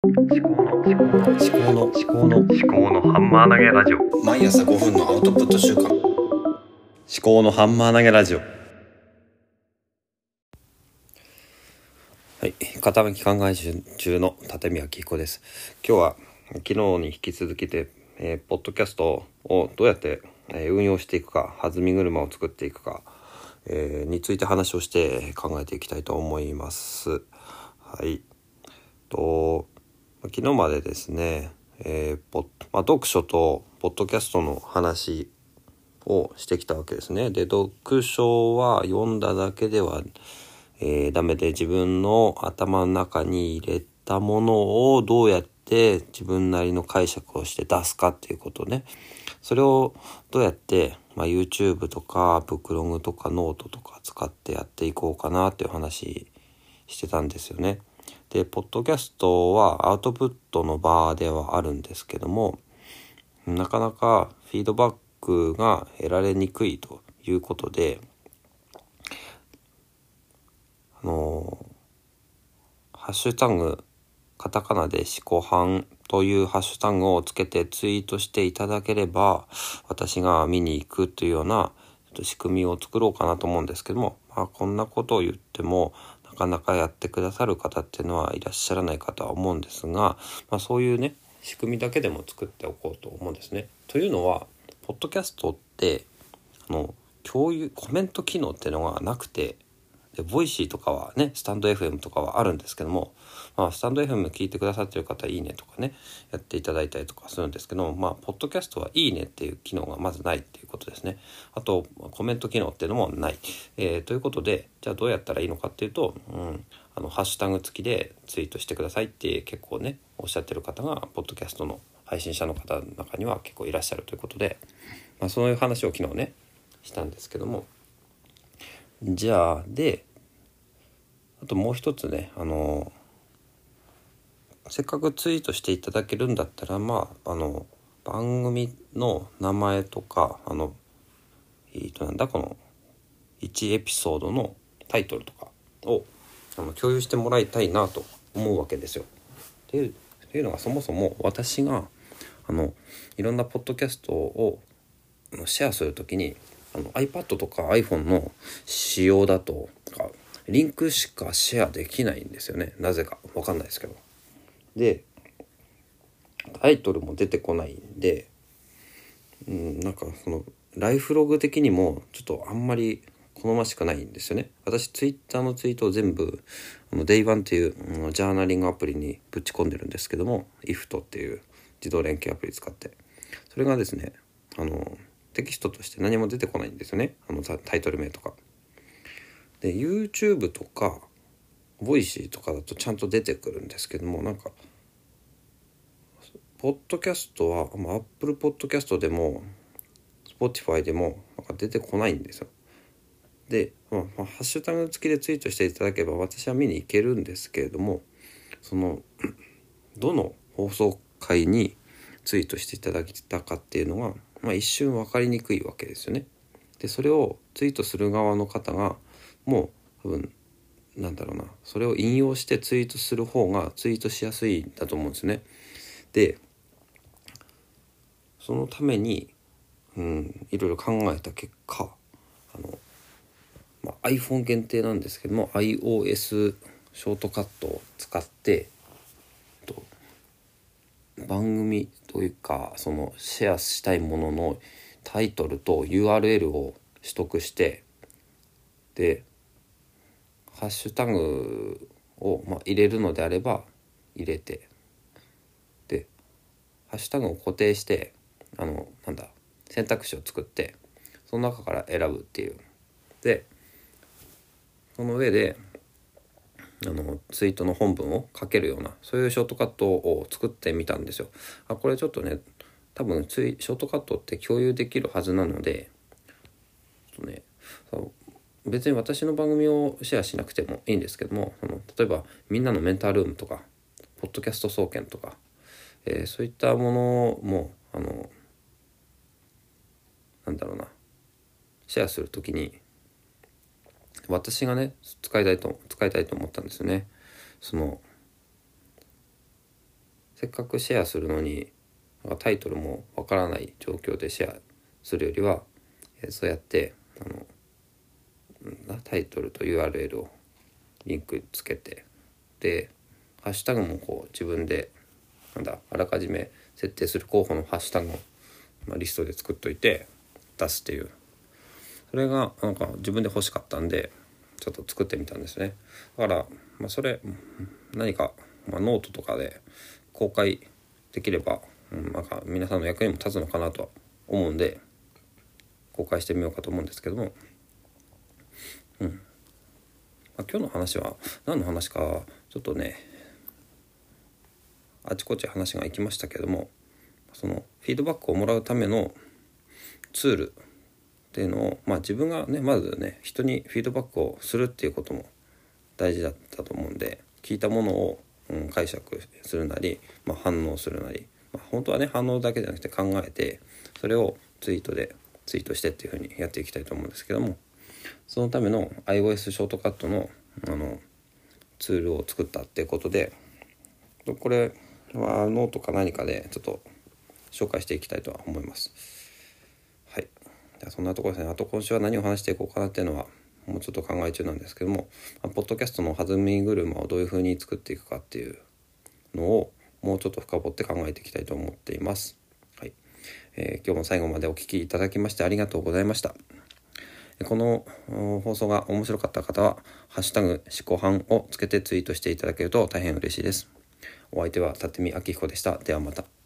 思考の思考の思考の思考の思考のハンマー投げラジオ。毎朝5分のアウトプット週間。思考のハンマー投げラジオ。はい傾き考え中の立宮紀彦です。今日は昨日に引き続きで、えー、ポッドキャストをどうやって、えー運用していくか弾み車を作っていくか、えーについて話をして考えていきたいと思います。はい。と昨日までですね、えーまあ、読書とポッドキャストの話をしてきたわけですね。で読書は読んだだけでは、えーダメで自分の頭の中に入れたものをどうやって自分なりの解釈をして出すかっていうことね。それをどうやって、まあ、YouTube とかブックログとかノートとか使ってやっていこうかなっていう話してたんですよね。で、ポッドキャストはアウトプットの場ではあるんですけども、なかなかフィードバックが得られにくいということで、あのハッシュタグ、カタカナで思考班というハッシュタグをつけてツイートしていただければ、私が見に行くというような仕組みを作ろうかなと思うんですけども、まあこんなことを言っても、なかなかやってくださる方っていうのはいらっしゃらないかとは思うんですが、まあそういうね、仕組みだけでも作っておこうと思うんですね。というのは、ポッドキャストって、あの、共有、コメント機能っていうのがなくて、で、 Voicy とかはね、スタンド FM とかはあるんですけども、まあ、スタンド FM 聞いてくださってる方、いいねとかね、やっていただいたりとかするんですけども、まあ、ポッドキャストはいいねっていう機能がまずないっていうことですね。あと、コメント機能っていうのもない。えーということで、じゃあどうやったらいいのかっていうと、うん、あの、ハッシュタグ付きでツイートしてくださいって結構ね、おっしゃってる方が、ポッドキャストの配信者の方の中には結構いらっしゃるということで、まあ、そういう話を昨日ね、したんですけども、じゃあ、で、あともう一つね、あの、せっかくツイートしていただけるんだったら、まあ、あの、番組の名前とか、あの、えっと、なんだ、この、1エピソードのタイトルとかをあの共有してもらいたいなと思うわけですよ。っていうっていうのがそもそも私があのいろんなポッドキャストをシェアするときにあの iPad とか iPhone の仕様だとかリンクしかシェアできないんですよねなぜかわかんないですけど。でタイトルも出てこないんで、うん、なんかそのライフログ的にもちょっとあんまり好ましくないんですよね。私ツイッターのツイートを全部あの Day1 っていう、うんジャーナリングアプリにぶち込んでるんですけども IFT っていう自動連携アプリ使ってそれがですねあのテキストとして何も出てこないんですよねあのタイトル名とか。で YouTube とか Voicy とかだとちゃんと出てくるんですけどもなんかポッドキャストは、まあ、Apple Podcast でも Spotify でもなんか出てこないんですよ。で、まあ、ハッシュタグ付きでツイートしていただければ私は見に行けるんですけれどもその どの放送回にツイートしていただいたかっていうのが、まあ、一瞬分かりにくいわけですよね。でそれをツイートする側の方がも多分なんだろうなそれを引用してツイートする方がツイートしやすいんだと思うんですね。でそのために、うん、いろいろ考えた結果あの、まあ、iPhone 限定なんですけども iOS ショートカットを使ってえっと番組というかそのシェアしたいもののタイトルと URL を取得してでハッシュタグを、まあ、入れるのであれば入れてでハッシュタグを固定してあのなんだ選択肢を作ってその中から選ぶっていうでその上であのツイートの本文を書けるようなそういうショートカットを作ってみたんですよ。あこれちょっとね多分ツイショートカットって共有できるはずなのでちょっとね別に私の番組をシェアしなくてもいいんですけどもその例えばみんなのメンタールームとかポッドキャスト総研とか、えーそういったものもあのなんだろうなシェアするときに私がね使いたいと使いたいと思ったんですよね。そのせっかくシェアするのにタイトルもわからない状況でシェアするよりは、えそうやってあのタイトルと URL をリンクつけてでハッシュタグもこう自分でなんだあらかじめ設定する候補のハッシュタグを、まあ、リストで作っといて出すっていう。それがなんか自分で欲しかったんでちょっと作ってみたんですね。だから、まあ、それ何か、まあ、ノートとかで公開できれば、うん、なんか皆さんの役にも立つのかなとは思うんで公開してみようかと思うんですけども。うん、まあ、今日の話は何の話かちょっとねあちこち話が行きましたけどもそのフィードバックをもらうためのツールっていうのを、まあ、自分がねまずね人にフィードバックをするっていうことも大事だったと思うんで聞いたものを、うん、解釈するなり、まあ、反応するなり、まあ、本当はね反応だけじゃなくて考えてそれをツイートでツイートしてっていうふうにやっていきたいと思うんですけどもそのための iOS ショートカットのあのツールを作ったってことでこれはノートか何かでちょっと紹介していきたいとは思います。はい。じゃそんなところですね。あと今週は何を話していこうかなっていうのはもうちょっと考え中なんですけども、まあポッドキャストの弾み車をどういう風に作っていくかっていうのをもうちょっと深掘って考えていきたいと思っています。はい。えー今日も最後までお聞きいただきましてありがとうございました。この放送が面白かった方は、ハッシュタグ、思考班をつけてツイートしていただけると大変嬉しいです。お相手は、立見明彦でした。ではまた。